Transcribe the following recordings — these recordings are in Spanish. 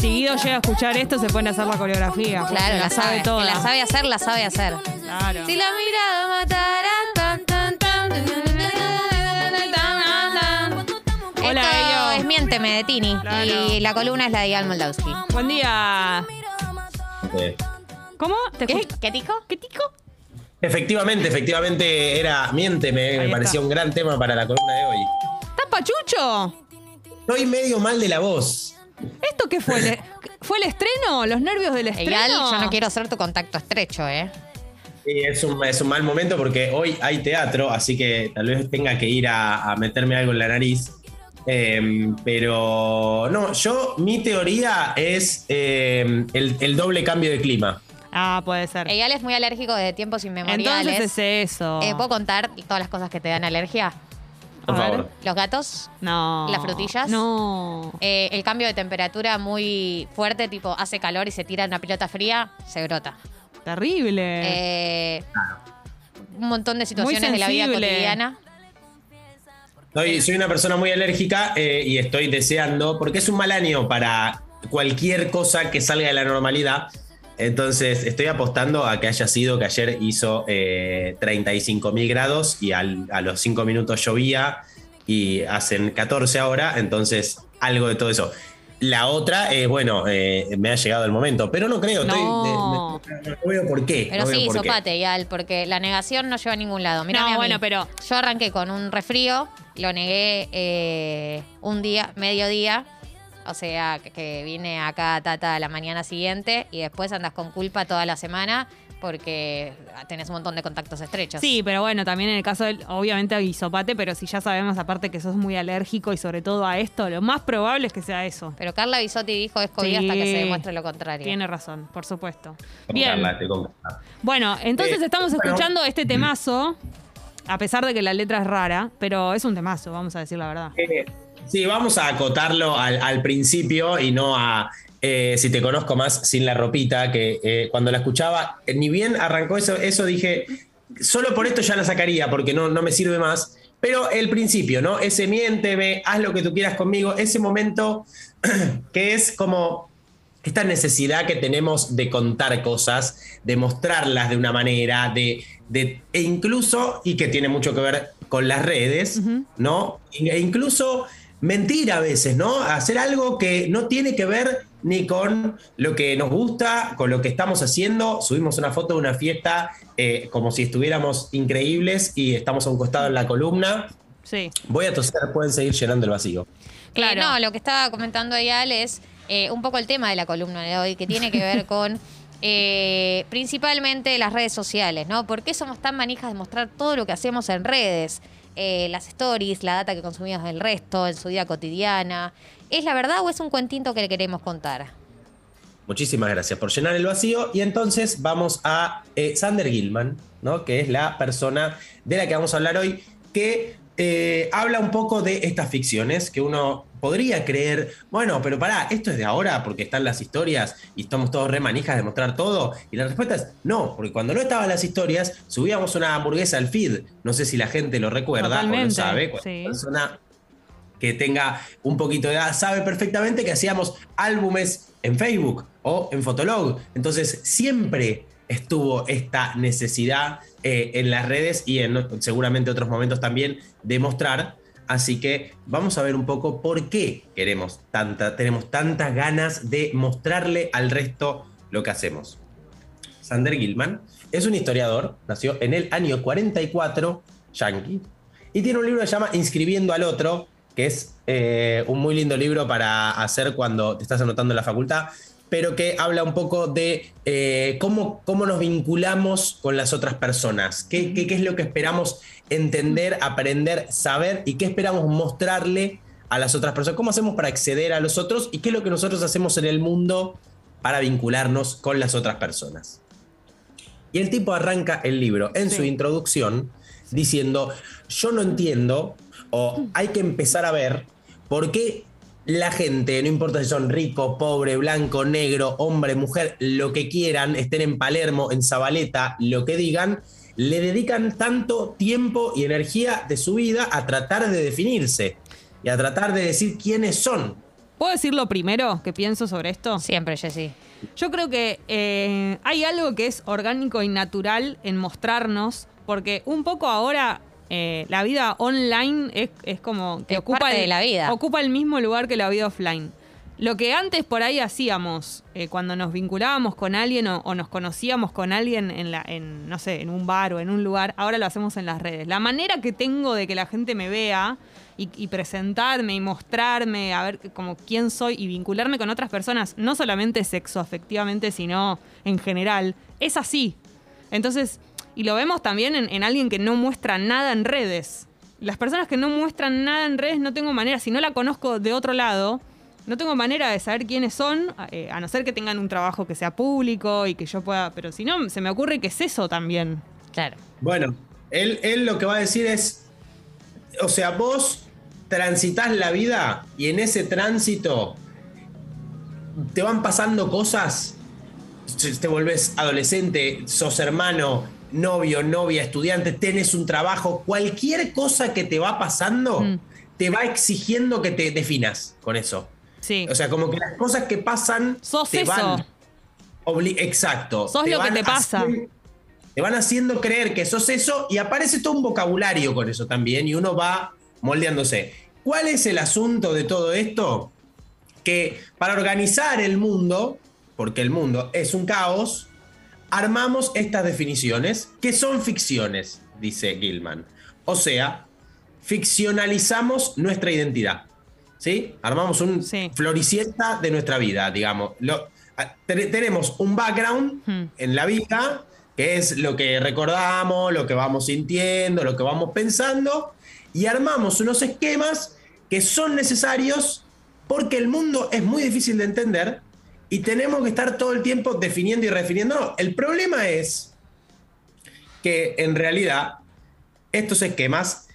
Si Guido llega a escuchar esto, se pone a hacer la coreografía. Claro, la sabe Que toda. la sabe hacer, la sabe hacer. Claro. Si la mirada matará. tan, tan, tan, Hola, Esto Ello. es Miénteme de Tini. Claro. Y la columna es la de Ian Moldavsky. Buen día. ¿Cómo? ¿Te ¿Qué? ¿Qué tico? ¿Qué tico? Efectivamente, efectivamente era Miénteme, Ahí me está. parecía un gran tema para la columna de hoy. ¿Estás pachucho? Estoy medio mal de la voz. ¿Esto qué fue? ¿Le- ¿Fue el estreno? ¿Los nervios del estreno? Igual yo no quiero ser tu contacto estrecho, ¿eh? Sí, es un, es un mal momento porque hoy hay teatro, así que tal vez tenga que ir a, a meterme algo en la nariz. Eh, pero no, yo, mi teoría es eh, el, el doble cambio de clima. Ah, puede ser. Eyal es muy alérgico desde tiempos inmemoriales. Entonces es eso. Eh, ¿Puedo contar todas las cosas que te dan alergia? Por A ver. favor. Los gatos, No. ¿Las frutillas? No. eh, el cambio de temperatura muy fuerte, tipo hace calor y se tira una pelota fría, se brota. Terrible. Eh, un montón de situaciones de la vida sensible. cotidiana. Soy, soy una persona muy alérgica eh, y estoy deseando, porque es un mal año para cualquier cosa que salga de la normalidad. Entonces estoy apostando a que haya sido que ayer hizo eh, 35 mil grados y al- a los 5 minutos llovía y hacen 14 ahora, entonces algo de todo eso. La otra es, bueno, eh, me ha llegado el momento, pero no creo, estoy, No. de- de- no veo por qué. Pero no sí, qué. sopate, Eyal, porque la negación no lleva a ningún lado. Mirame No, mí. bueno, pero- Yo arranqué con un resfrío, lo negué eh, un día, mediodía. O sea, que, vine acá a Tata la mañana siguiente y después andas con culpa toda la semana porque tenés un montón de contactos estrechos. Sí, pero bueno, también en el caso del, obviamente hay hisopate, pero si ya sabemos aparte que sos muy alérgico y sobre todo a esto, lo más probable es que sea eso. Pero Carla Bisotti dijo es COVID Sí. hasta que se demuestre lo contrario. Tiene razón, por supuesto. Bien. Bueno, entonces Eh, estamos bueno. escuchando este temazo, a pesar de que la letra es rara, pero es un temazo, vamos a decir la verdad. Eh, Sí, vamos a acotarlo al, al principio y no a eh, si te conozco más sin la ropita, que eh, cuando la escuchaba, eh, ni bien arrancó eso, eso dije, solo por esto ya la sacaría porque no, no me sirve más. Pero el principio, ¿no? Ese miénteme, haz lo que tú quieras conmigo, ese momento que es como esta necesidad que tenemos de contar cosas, de mostrarlas de una manera, de, de- e incluso, y que tiene mucho que ver con las redes, ¿no? E incluso mentir a veces, ¿no? Hacer algo que no tiene que ver ni con lo que nos gusta, con lo que estamos haciendo. Subimos una foto de una fiesta eh, como si estuviéramos increíbles y estamos a un costado en la columna. Sí. Voy a toser, pueden seguir llenando el vacío. Claro. Eh, no, lo que estaba comentando Eyal es eh, un poco el tema de la columna de hoy, que tiene que ver con eh, principalmente las redes sociales, ¿no? ¿Por qué somos tan manijas de mostrar todo lo que hacemos en redes? Eh, las stories, la data que consumimos del resto, en su vida cotidiana. ¿Es la verdad o es un cuentito que le queremos contar? Muchísimas gracias por llenar el vacío. Y entonces vamos a eh, Sander Gilman, ¿no? que es la persona de la que vamos a hablar hoy, que eh, habla un poco de estas ficciones que uno podría creer, bueno, pero pará, esto es de ahora porque están las historias y estamos todos re manijas de mostrar todo. Y la respuesta es no, porque cuando no estaban las historias, subíamos una hamburguesa al feed. No sé si la gente lo recuerda o lo Totalmente, sabe. Cuando una persona que tenga un poquito de edad sabe perfectamente que hacíamos álbumes en Facebook o en Fotolog. Entonces siempre estuvo esta necesidad eh, en las redes y en seguramente otros momentos también de mostrar. Así que vamos a ver un poco por qué queremos tanta, tenemos tantas ganas de mostrarle al resto lo que hacemos. Sander Gilman es un historiador, nació en el año 44, yankee, y tiene un libro que se llama Inscribiendo al Otro, que es eh, un muy lindo libro para hacer cuando te estás anotando en la facultad, pero que habla un poco de eh, cómo, cómo nos vinculamos con las otras personas, qué, qué- qué es lo que esperamos entender, aprender, saber y qué esperamos mostrarle a las otras personas, cómo hacemos para acceder a los otros y qué es lo que nosotros hacemos en el mundo para vincularnos con las otras personas. Y el tipo arranca el libro en Sí. su introducción diciendo, yo no entiendo o hay que empezar a ver por qué la gente, no importa si son rico, pobre, blanco, negro, hombre, mujer, lo que quieran, estén en Palermo, en Zabaleta, lo que digan, le dedican tanto tiempo y energía de su vida a tratar de definirse y a tratar de decir quiénes son. ¿Puedo decir lo primero que pienso sobre esto? Siempre, Jessy. Yo creo que eh, hay algo que es orgánico y natural en mostrarnos, porque un poco ahora eh, la vida online es, es como que Es ocupa parte el, de la vida. ocupa el mismo lugar que la vida offline. Lo que antes por ahí hacíamos, eh, cuando nos vinculábamos con alguien o, o nos conocíamos con alguien en, la, en, no sé, en un bar o en un lugar, ahora lo hacemos en las redes. La manera que tengo de que la gente me vea y, y presentarme y mostrarme, a ver como quién soy y vincularme con otras personas, no solamente sexo afectivamente, sino en general, es así. Entonces, y lo vemos también en, en alguien que no muestra nada en redes. Las personas que no muestran nada en redes no tengo manera, si no la conozco de otro lado, no tengo manera de saber quiénes son, eh, a no ser que tengan un trabajo que sea público y que yo pueda, pero si no, se me ocurre que es eso también. Claro. Bueno, él, él lo que va a decir es, o sea, vos transitas la vida y en ese tránsito te van pasando cosas, te volvés adolescente, sos hermano, novio, novia, estudiante, tenés un trabajo, cualquier cosa que te va pasando, Mm. te va exigiendo que te definas con eso. Sí. O sea, como que las cosas que pasan Sos te eso. van. obli- Exacto. Sos lo que te pasa. Te van haciendo creer que sos eso y aparece todo un vocabulario con eso también y uno va moldeándose. ¿Cuál es el asunto de todo esto? Que para organizar el mundo, porque el mundo es un caos, armamos estas definiciones que son ficciones, dice Gilman. O sea, ficcionalizamos nuestra identidad. ¿Sí? Armamos un Sí. floricienta de nuestra vida, digamos. Lo- tenemos un background Hmm. en la vida, que es lo que recordamos, lo que vamos sintiendo, lo que vamos pensando, y armamos unos esquemas que son necesarios porque el mundo es muy difícil de entender y tenemos que estar todo el tiempo definiendo y redefiniendo. No, el problema es que en realidad estos esquemas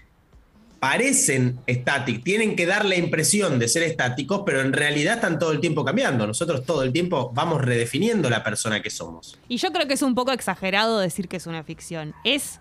parecen estáticos, tienen que dar la impresión de ser estáticos, pero en realidad están todo el tiempo cambiando. Nosotros todo el tiempo vamos redefiniendo la persona que somos. Y yo creo que es un poco exagerado decir que es una ficción. Es.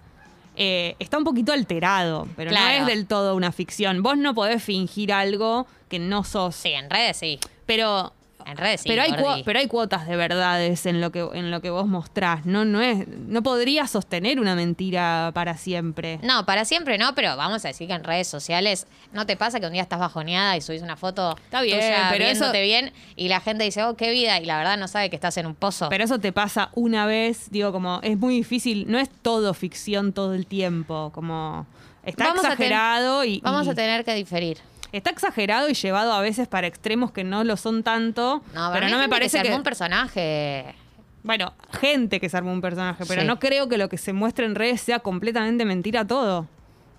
eh, está un poquito alterado, pero no es del todo una ficción. Vos no podés fingir algo que no sos. Sí, en redes sí. Pero. En redes sí. pero, hay pero hay cuotas de verdades en lo que, en lo que vos mostrás. No, no, es, no podría sostener una mentira para siempre. No, para siempre no, pero vamos a decir que en redes sociales no te pasa que un día estás bajoneada y subís una foto Está bien, tuya pero eso- viéndote bien y la gente dice, oh, qué vida, y la verdad no sabe que estás en un pozo. Pero eso te pasa una vez, digo, como es muy difícil, no es todo ficción todo el tiempo, como está Vamos a ten- exagerado y, Vamos y- a tener que diferir. Está exagerado y llevado a veces para extremos que no lo son tanto, No, pero no me gente parece se que, armó un personaje. bueno, gente que se armó un personaje, pero Sí. no creo que lo que se muestre en redes sea completamente mentira todo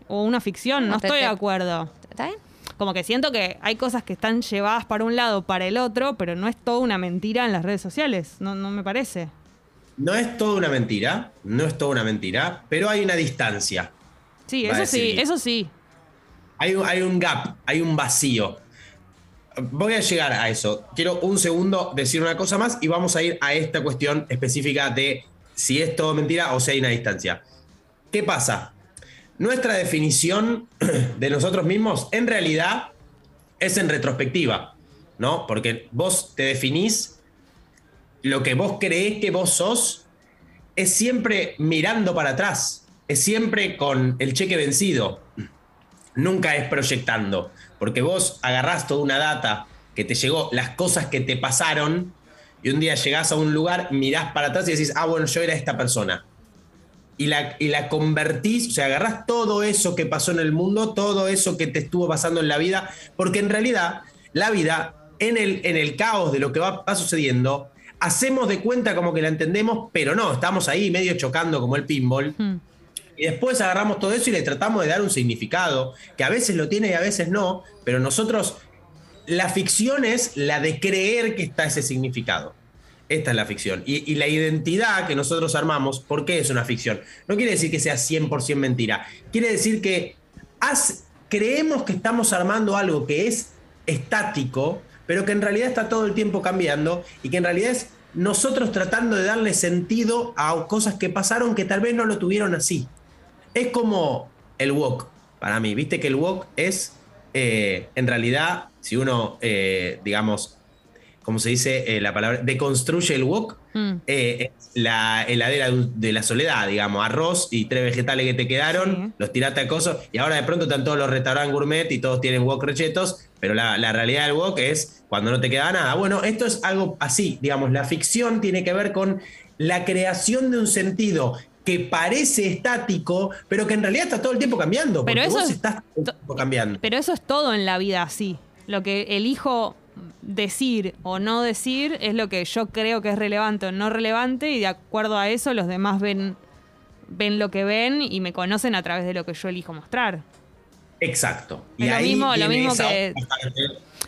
o una ficción, No, no te- estoy te- de acuerdo. ¿Está bien? Como que siento que hay cosas que están llevadas para un lado, para el otro, pero no es toda una mentira en las redes sociales, no, no me parece. No es toda una mentira, no es toda una mentira, pero hay una distancia. Sí, eso sí, eso sí. Hay, un- gap, hay un vacío. Voy a llegar a eso. Quiero un segundo decir una cosa más y vamos a ir a esta cuestión específica de si es todo mentira o si hay una distancia. ¿Qué pasa? Nuestra definición de nosotros mismos en realidad es en retrospectiva, ¿no? Porque vos te definís lo que vos creés que vos sos es siempre mirando para atrás, es siempre con el cheque vencido, nunca es proyectando, porque vos agarrás toda una data que te llegó, las cosas que te pasaron, y un día llegás a un lugar, mirás para atrás y decís, ah, bueno, yo era esta persona. Y la, y la convertís, o sea, agarrás todo eso que pasó en el mundo, todo eso que te estuvo pasando en la vida, porque en realidad la vida, en el, en el caos de lo que va, sucediendo, hacemos de cuenta como que la entendemos, pero no, estamos ahí medio chocando como el pinball. Hmm. Y después agarramos todo eso y le tratamos de dar un significado, que a veces lo tiene y a veces no, pero nosotros, la ficción es la de creer que está ese significado. Esta es la ficción. Y, la identidad que nosotros armamos, ¿por qué es una ficción? No quiere decir que sea 100% mentira. Quiere decir que creemos que estamos armando algo que es estático, pero que en realidad está todo el tiempo cambiando y que en realidad es nosotros tratando de darle sentido a cosas que pasaron que tal vez no lo tuvieron así. Es como el wok, para mí. Viste que el wok es, eh, en realidad, si uno, eh, digamos, como se dice eh, la palabra, deconstruye el wok, Mm. es la heladera de la soledad, digamos, arroz y tres vegetales que te quedaron, Sí. los tiraste a coso, y ahora de pronto están todos los restaurantes gourmet y todos tienen wok rechetos, pero la, la realidad del wok es cuando no te queda nada. Bueno, esto es algo así, digamos, la ficción tiene que ver con la creación de un sentido que parece estático, pero que en realidad está todo el tiempo cambiando, Pero eso vos es- estás todo el tiempo cambiando. Pero eso es todo en la vida así. Lo que elijo decir o no decir es lo que yo creo que es relevante o no relevante y de acuerdo a eso los demás ven, ven lo que ven y me conocen a través de lo que yo elijo mostrar. Exacto. Es lo mismo- lo mismo que-.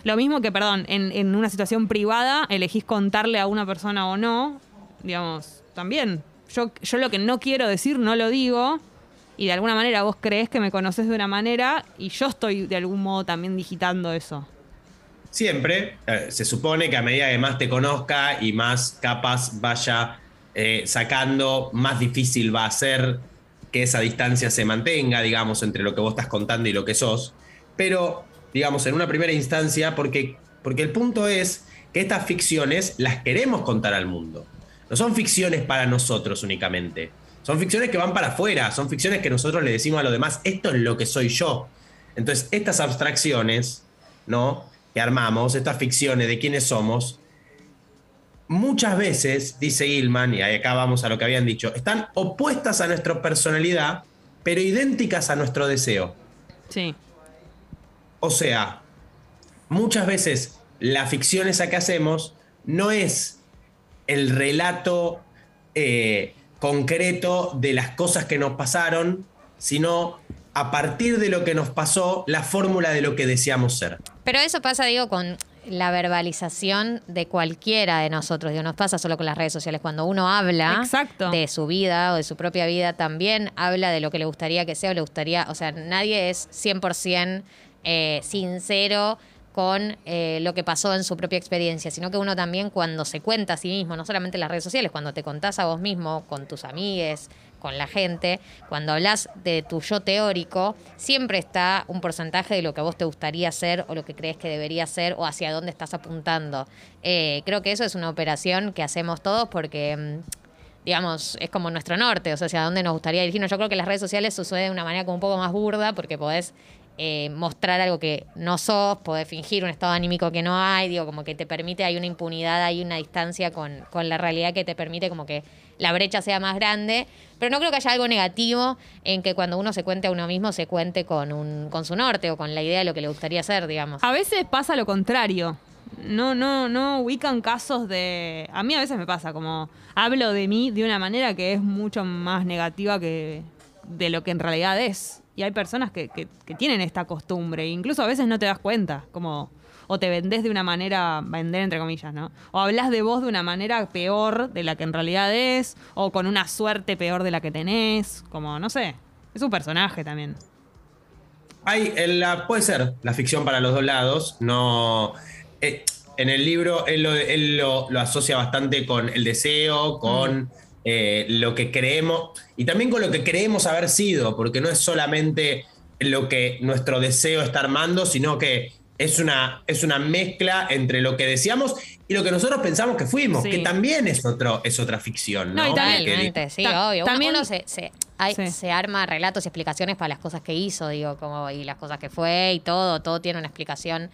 Lo mismo que, perdón, en, en una situación privada elegís contarle a una persona o no, digamos, también. Yo, yo lo que no quiero decir no lo digo y de alguna manera vos crees que me conoces de una manera y yo estoy de algún modo también digitando eso. Siempre eh, se supone que a medida que más te conozca y más capas vaya eh, sacando, más difícil va a ser que esa distancia se mantenga, digamos, entre lo que vos estás contando y lo que sos. Pero, digamos, en una primera instancia, porque, porque el punto es que estas ficciones las queremos contar al mundo. No son ficciones para nosotros únicamente. Son ficciones que van para afuera, son ficciones que nosotros le decimos a los demás, esto es lo que soy yo. Entonces, estas abstracciones, ¿no? Que armamos, estas ficciones de quiénes somos, muchas veces, dice Gilman, y acá vamos a lo que habían dicho, están opuestas a nuestra personalidad, pero idénticas a nuestro deseo. Sí. O sea, muchas veces la ficción esa que hacemos no es el relato eh, concreto de las cosas que nos pasaron, sino a partir de lo que nos pasó, la fórmula de lo que deseamos ser. Pero eso pasa, digo, con la verbalización de cualquiera de nosotros. Digo, nos pasa solo con las redes sociales. Cuando uno habla Exacto. de su vida o de su propia vida, también habla de lo que le gustaría que sea o le gustaría. O sea, nadie es 100% eh, sincero con eh, lo que pasó en su propia experiencia, sino que uno también cuando se cuenta a sí mismo, no solamente en las redes sociales, cuando te contás a vos mismo, con tus amigues, con la gente, cuando hablas de tu yo teórico, siempre está un porcentaje de lo que a vos te gustaría ser o lo que crees que debería ser o hacia dónde estás apuntando. Eh, creo que eso es una operación que hacemos todos porque... mm, digamos, es como nuestro norte, o sea, hacia dónde nos gustaría dirigirnos. Yo creo que las redes sociales sucede de una manera como un poco más burda porque podés eh, mostrar algo que no sos, podés fingir un estado anímico que no hay, digo, como que te permite, hay una impunidad, hay una distancia con, con la realidad que te permite como que la brecha sea más grande, pero no creo que haya algo negativo en que cuando uno se cuente a uno mismo se cuente con, un, con su norte o con la idea de lo que le gustaría ser, digamos. A veces pasa lo contrario. No, no, no ubican casos de. A mí a veces me pasa, como hablo de mí de una manera que es mucho más negativa que de lo que en realidad es. Y hay personas que, que- que tienen esta costumbre. Incluso a veces no te das cuenta. Como. O te vendés de una manera, vender entre comillas, ¿no? O hablas de vos de una manera peor de la que en realidad es, o con una suerte peor de la que tenés, como, no sé, es un personaje también. Hay, en la, puede ser la ficción para los dos lados. No, eh, en el libro él, lo, él lo- lo asocia bastante con el deseo, con eh, lo que creemos y también con lo que creemos haber sido, porque no es solamente lo que nuestro deseo está armando, sino que es una, es una mezcla entre lo que deseamos y lo que nosotros pensamos que fuimos, Sí. que también es, otro, es otra ficción. No, No, y también- Porque- sí, Ta- obvio. Uno- también- uno, se, se, hay- Sí. se arma relatos y explicaciones para las cosas que hizo, digo, como y las cosas que fue y todo, todo tiene una explicación.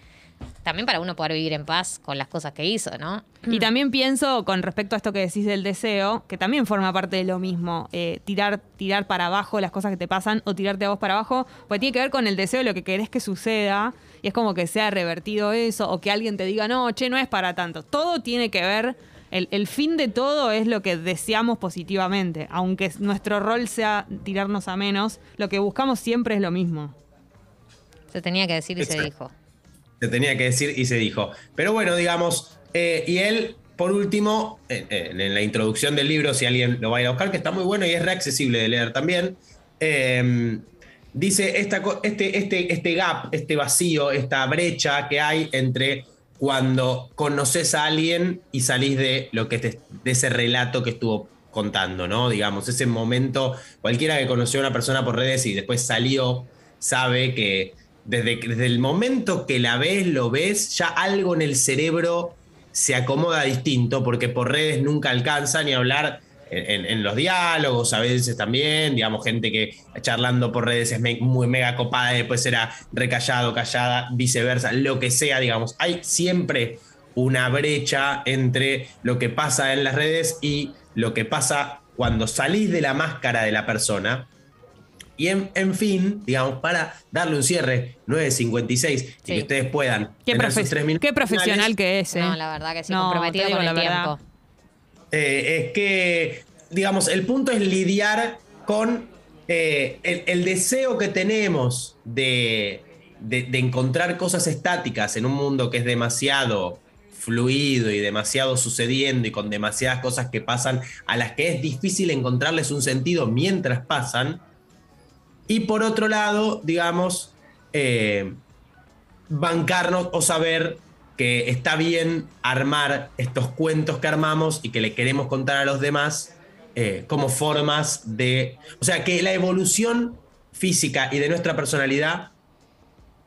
También para uno poder vivir en paz con las cosas que hizo, ¿no? Y también pienso, con respecto a esto que decís del deseo, que también forma parte de lo mismo, eh, tirar, tirar para abajo las cosas que te pasan o tirarte a vos para abajo, pues tiene que ver con el deseo de lo que querés que suceda, y es como que sea revertido eso, o que alguien te diga, no, che, no es para tanto. Todo tiene que ver, el, el fin de todo es lo que deseamos positivamente, aunque nuestro rol sea tirarnos a menos, lo que buscamos siempre es lo mismo. Se tenía que decir y se dijo. Se tenía que decir y se dijo. Pero bueno, digamos, eh, y él, por último, en, en- en la introducción del libro, si alguien lo va a ir buscar, que está muy bueno y es reaccesible de leer también, eh, dice este, este, este gap, este vacío, esta brecha que hay entre cuando conoces a alguien y salís de lo que de ese relato que estuvo contando, ¿no? Digamos, ese momento, cualquiera que conoció a una persona por redes y después salió, sabe que desde, el momento que la ves, lo ves, ya algo en el cerebro se acomoda distinto, porque por redes nunca alcanza ni hablar en, los diálogos, a veces también, digamos, gente que charlando por redes es muy mega copada y después será recallado, callada, viceversa, lo que sea, digamos. Hay siempre una brecha entre lo que pasa en las redes y lo que pasa cuando salís de la máscara de la persona. Y en, fin, digamos, para darle un cierre, 9.56, y que ustedes puedan. Qué, qué profesional que es. ¿eh? No, la verdad que sí, comprometido con el tiempo. Eh, es que, digamos, el punto es lidiar con eh, el, deseo que tenemos de, de, encontrar cosas estáticas en un mundo que es demasiado fluido y demasiado sucediendo y con demasiadas cosas que pasan a las que es difícil encontrarles un sentido mientras pasan. Y por otro lado, digamos, eh, bancarnos o saber que está bien armar estos cuentos que armamos y que le queremos contar a los demás eh, como formas de... O sea, que la evolución física y de nuestra personalidad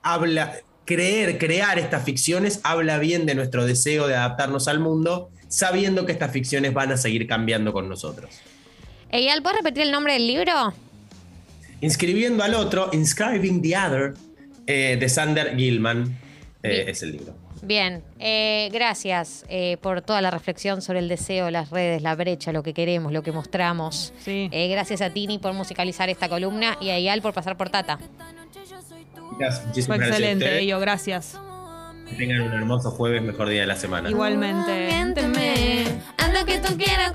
habla, creer, crear estas ficciones habla bien de nuestro deseo de adaptarnos al mundo, sabiendo que estas ficciones van a seguir cambiando con nosotros. Eyal, ¿puedes repetir el nombre del libro? Inscribiendo al otro, Inscribing the Other, eh, de Sander Gilman, eh, es el libro. Bien, eh, gracias por toda la reflexión sobre el deseo, las redes, la brecha, lo que queremos, lo que mostramos. Sí. gracias a Tini por musicalizar esta columna y a Eyal por pasar por Tata. Fue excelente, Ello, gracias. Que tengan un hermoso jueves, mejor día de la semana. Igualmente. Anda que tú quieras